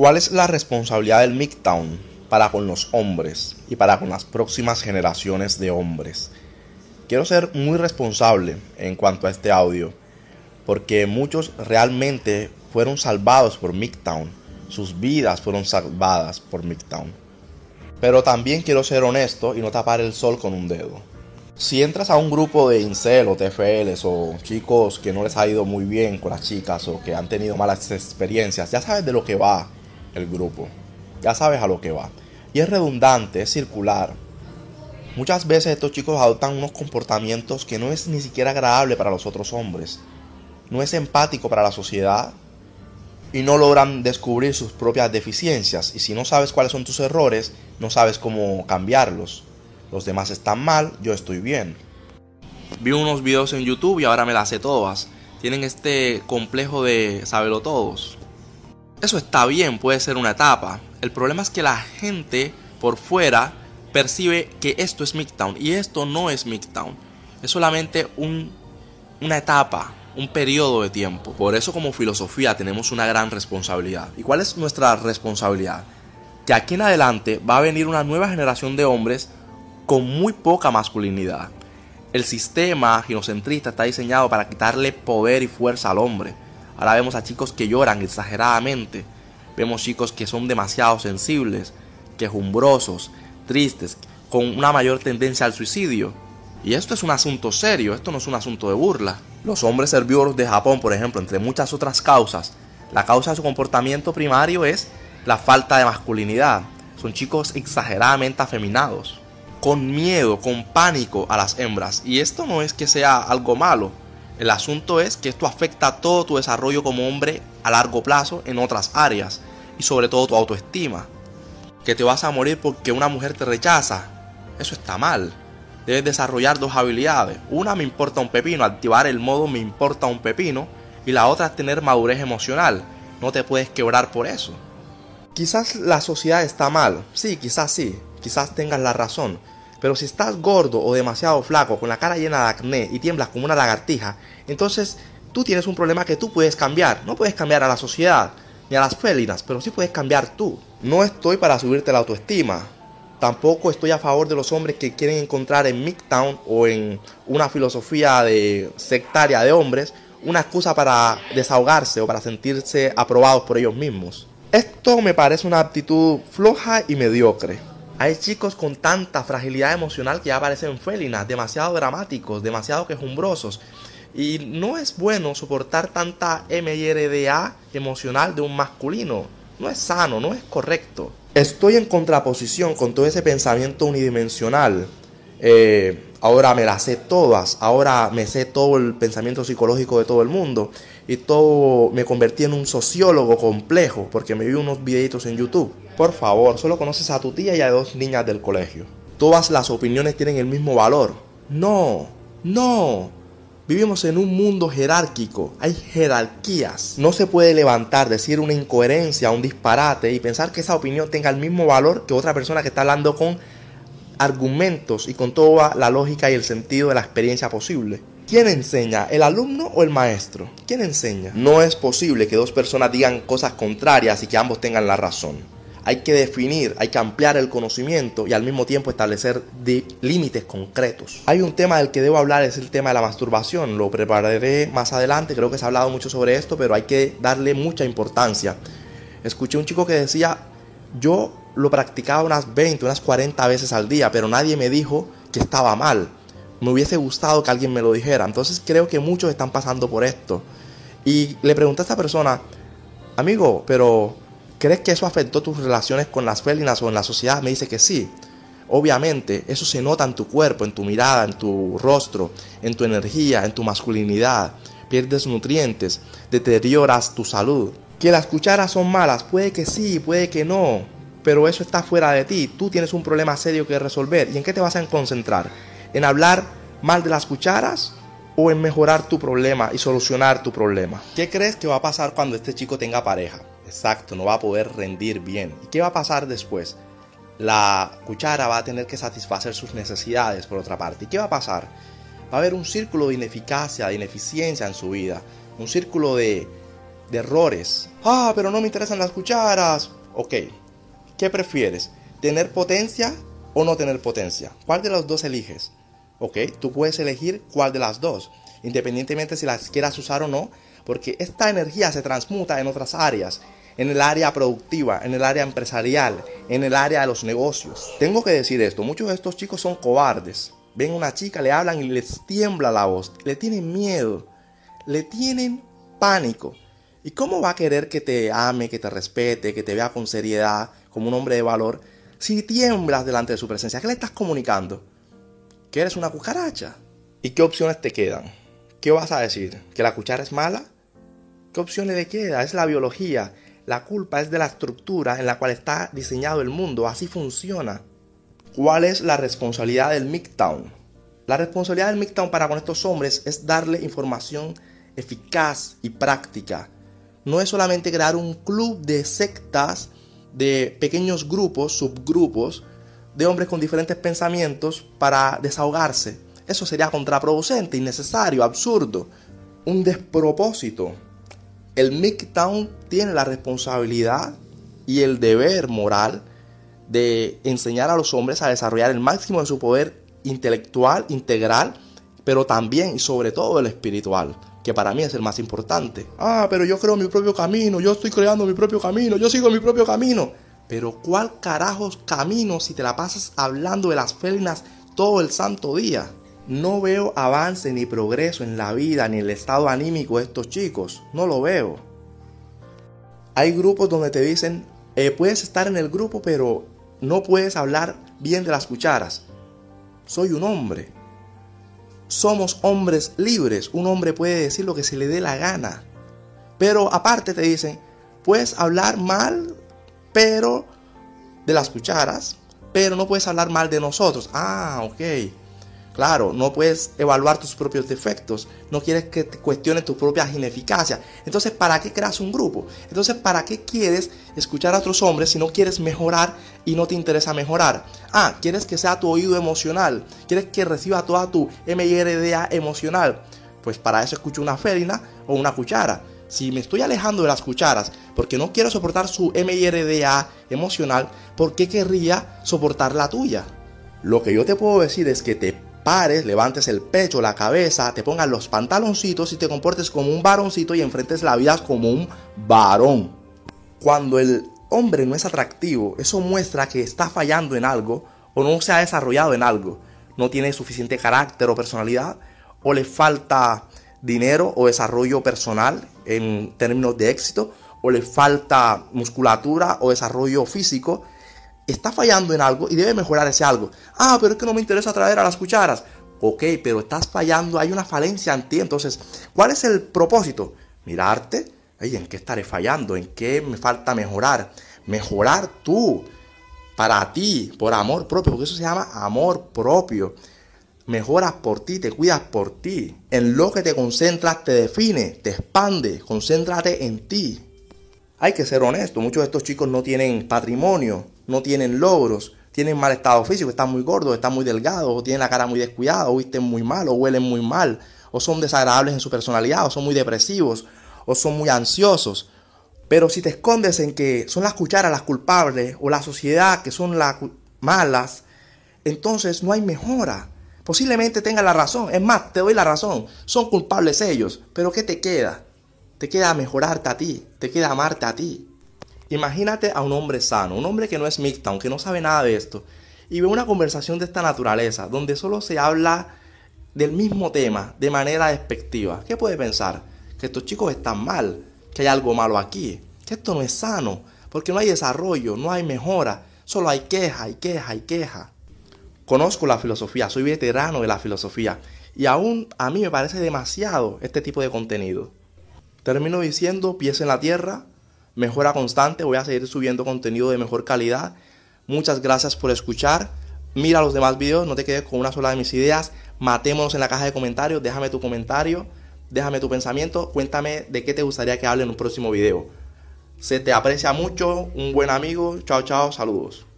¿Cuál es la responsabilidad del MGTOWN para con los hombres y para con las próximas generaciones de hombres? Quiero ser muy responsable en cuanto a este audio, porque muchos realmente fueron salvados por MGTOWN, sus vidas fueron salvadas por MGTOWN. Pero también quiero ser honesto y no tapar el sol con un dedo. Si entras a un grupo de incel o TFLs o chicos que no les ha ido muy bien con las chicas o que han tenido malas experiencias, ya sabes de lo que va el grupo. Ya sabes a lo que va. Y es redundante, es circular. Muchas veces estos chicos adoptan unos comportamientos que no es ni siquiera agradable para los otros hombres. No es empático para la sociedad. Y no logran descubrir sus propias deficiencias. Y si no sabes cuáles son tus errores, no sabes cómo cambiarlos los demás están mal, yo estoy bien. Vi unos videos en YouTube y ahora me las sé todas. Tienen este complejo de saberlo todos. Eso está bien, puede ser una etapa. El problema es que la gente por fuera percibe que esto es Midtown y esto no es Midtown. Es solamente un, una etapa, un periodo de tiempo. Por eso como filosofía tenemos una gran responsabilidad. ¿Y cuál es nuestra responsabilidad? Que aquí en adelante va a venir una nueva generación de hombres con muy poca masculinidad. El sistema ginocentrista está diseñado para quitarle poder y fuerza al hombre. Ahora vemos a chicos que lloran exageradamente. Vemos chicos que son demasiado sensibles, quejumbrosos, tristes, con una mayor tendencia al suicidio. Y esto es un asunto serio, esto no es un asunto de burla. Los hombres herbívoros de Japón, por ejemplo, entre muchas otras causas, la causa de su comportamiento primario es la falta de masculinidad. Son chicos exageradamente afeminados con miedo, con pánico a las hembras. Y esto no es que sea algo malo. El asunto es que esto afecta todo tu desarrollo como hombre a largo plazo en otras áreas. Y sobre todo tu autoestima. Que te vas a morir porque una mujer te rechaza. Eso está mal. Debes desarrollar dos habilidades. Una me importa un pepino, activar el modo me importa un pepino. Y la otra es tener madurez emocional. No te puedes quebrar por eso. Quizás la sociedad está mal. Sí, quizás sí. Quizás tengas la razón. Pero si estás gordo o demasiado flaco, con la cara llena de acné y tiemblas como una lagartija, entonces tú tienes un problema que tú puedes cambiar. No puedes cambiar a la sociedad ni a las félinas, pero sí puedes cambiar tú. No estoy para subirte la autoestima. Tampoco estoy a favor de los hombres que quieren encontrar en Midtown o en una filosofía de sectaria de hombres una excusa para desahogarse o para sentirse aprobados por ellos mismos. Esto me parece una actitud floja y mediocre. Hay chicos con tanta fragilidad emocional que ya parecen félinas, demasiado dramáticos, demasiado quejumbrosos. Y no es bueno soportar tanta MRDA emocional de un masculino. No es sano, no es correcto. Estoy en contraposición con todo ese pensamiento unidimensional. Eh, ahora me las sé todas, ahora me sé todo el pensamiento psicológico de todo el mundo y todo me convertí en un sociólogo complejo porque me vi unos videitos en YouTube. Por favor, solo conoces a tu tía y a dos niñas del colegio. Todas las opiniones tienen el mismo valor. No, no. Vivimos en un mundo jerárquico, hay jerarquías. No se puede levantar, decir una incoherencia, un disparate y pensar que esa opinión tenga el mismo valor que otra persona que está hablando con argumentos y con toda la lógica y el sentido de la experiencia posible. ¿Quién enseña? ¿El alumno o el maestro? ¿Quién enseña? No es posible que dos personas digan cosas contrarias y que ambos tengan la razón. Hay que definir, hay que ampliar el conocimiento y al mismo tiempo establecer límites concretos. Hay un tema del que debo hablar, es el tema de la masturbación. Lo prepararé más adelante, creo que se ha hablado mucho sobre esto, pero hay que darle mucha importancia. Escuché un chico que decía, yo lo practicaba unas 20, unas 40 veces al día, pero nadie me dijo que estaba mal me hubiese gustado que alguien me lo dijera. Entonces creo que muchos están pasando por esto. Y le pregunté a esta persona, amigo, pero ¿crees que eso afectó tus relaciones con las félinas o en la sociedad? Me dice que sí. Obviamente, eso se nota en tu cuerpo, en tu mirada, en tu rostro, en tu energía, en tu masculinidad. Pierdes nutrientes, deterioras tu salud. Que las cucharas son malas, puede que sí, puede que no. Pero eso está fuera de ti. Tú tienes un problema serio que resolver. ¿Y en qué te vas a concentrar? en hablar mal de las cucharas o en mejorar tu problema y solucionar tu problema. ¿Qué crees que va a pasar cuando este chico tenga pareja? Exacto, no va a poder rendir bien. ¿Y qué va a pasar después? La cuchara va a tener que satisfacer sus necesidades por otra parte. ¿Y qué va a pasar? Va a haber un círculo de ineficacia, de ineficiencia en su vida. Un círculo de errores. Ah, pero no me interesan las cucharas. Ok, ¿qué prefieres? ¿Tener potencia o no tener potencia? ¿Cuál de los dos eliges? Ok, tú puedes elegir cuál de las dos, independientemente si las quieras usar o no, porque esta energía se transmuta en otras áreas, en el área productiva, en el área empresarial, en el área de los negocios. Tengo que decir esto, muchos de estos chicos son cobardes. Ven a una chica, le hablan y les tiembla la voz, le tienen miedo, le tienen pánico. ¿Y cómo va a querer que te ame, que te respete, que te vea con seriedad, como un hombre de valor, si tiemblas delante de su presencia? ¿Qué le estás comunicando? ¿Que eres una cucaracha? ¿Y qué opciones te quedan? ¿Qué vas a decir? ¿Que la cuchara es mala? ¿Qué opciones le queda? Es la biología. La culpa es de la estructura en la cual está diseñado el mundo. Así funciona. ¿Cuál es la responsabilidad del MGTOWN? La responsabilidad del MGTOWN para con estos hombres es darle información eficaz y práctica no es solamente crear un club de sectas, de pequeños grupos, subgrupos, de hombres con diferentes pensamientos para desahogarse. Eso sería contraproducente, innecesario, absurdo, un despropósito. El MGTOWN tiene la responsabilidad y el deber moral de enseñar a los hombres a desarrollar el máximo de su poder intelectual, integral, pero también y sobre todo el espiritual que para mí es el más importante. Ah, pero yo creo mi propio camino, yo estoy creando mi propio camino, yo sigo mi propio camino. Pero ¿cuál carajos camino si te la pasas hablando de las félinas todo el santo día? No veo avance ni progreso en la vida ni el estado anímico de estos chicos. No lo veo. Hay grupos donde te dicen, eh, puedes estar en el grupo, pero no puedes hablar bien de las cucharas. Soy un hombre somos hombres libres. Un hombre puede decir lo que se le dé la gana. Pero aparte te dicen, puedes hablar mal, pero de las cucharas, pero no puedes hablar mal de nosotros. Ah, ok. Claro, no puedes evaluar tus propios defectos, no quieres que te cuestionen tus propias ineficacias. Entonces, ¿para qué creas un grupo? Entonces, ¿para qué quieres escuchar a otros hombres si no quieres mejorar y no te interesa mejorar? Ah, quieres que sea tu oído emocional, quieres que reciba toda tu MIRDA emocional. Pues para eso escucho una felina o una cuchara. Si me estoy alejando de las cucharas porque no quiero soportar su MIRDA emocional, ¿por qué querría soportar la tuya? Lo que yo te puedo decir es que te pares, levantes el pecho, la cabeza, te pongas los pantaloncitos y te comportes como un varoncito y enfrentes la vida como un varón. Cuando el hombre no es atractivo, eso muestra que está fallando en algo o no se ha desarrollado en algo. No tiene suficiente carácter o personalidad o le falta dinero o desarrollo personal en términos de éxito o le falta musculatura o desarrollo físico está fallando en algo y debe mejorar ese algo. Ah, pero es que no me interesa traer a las cucharas. Ok, pero estás fallando, hay una falencia en ti. Entonces, ¿cuál es el propósito? Mirarte, ¿en qué estaré fallando? ¿En qué me falta mejorar? Mejorar tú, para ti, por amor propio, porque eso se llama amor propio. Mejoras por ti, te cuidas por ti. En lo que te concentras te define, te expande. Concéntrate en ti. Hay que ser honesto, muchos de estos chicos no tienen patrimonio, no tienen logros, tienen mal estado físico, están muy gordos, están muy delgados, o tienen la cara muy descuidada, o visten muy mal, o huelen muy mal, o son desagradables en su personalidad, o son muy depresivos, o son muy ansiosos. Pero si te escondes en que son las cucharas las culpables, o la sociedad que son las malas, entonces no hay mejora. Posiblemente tengan la razón, es más, te doy la razón, son culpables ellos, pero ¿qué te queda? Te queda mejorarte a ti, te queda amarte a ti. Imagínate a un hombre sano, un hombre que no es mixta, aunque no sabe nada de esto, y ve una conversación de esta naturaleza, donde solo se habla del mismo tema de manera despectiva. ¿Qué puede pensar? Que estos chicos están mal, que hay algo malo aquí, que esto no es sano, porque no hay desarrollo, no hay mejora, solo hay queja y queja y queja. Conozco la filosofía, soy veterano de la filosofía, y aún a mí me parece demasiado este tipo de contenido. Termino diciendo pies en la tierra, mejora constante, voy a seguir subiendo contenido de mejor calidad. Muchas gracias por escuchar. Mira los demás videos, no te quedes con una sola de mis ideas. Matémonos en la caja de comentarios, déjame tu comentario, déjame tu pensamiento, cuéntame de qué te gustaría que hable en un próximo video. Se te aprecia mucho, un buen amigo, chao chao, saludos.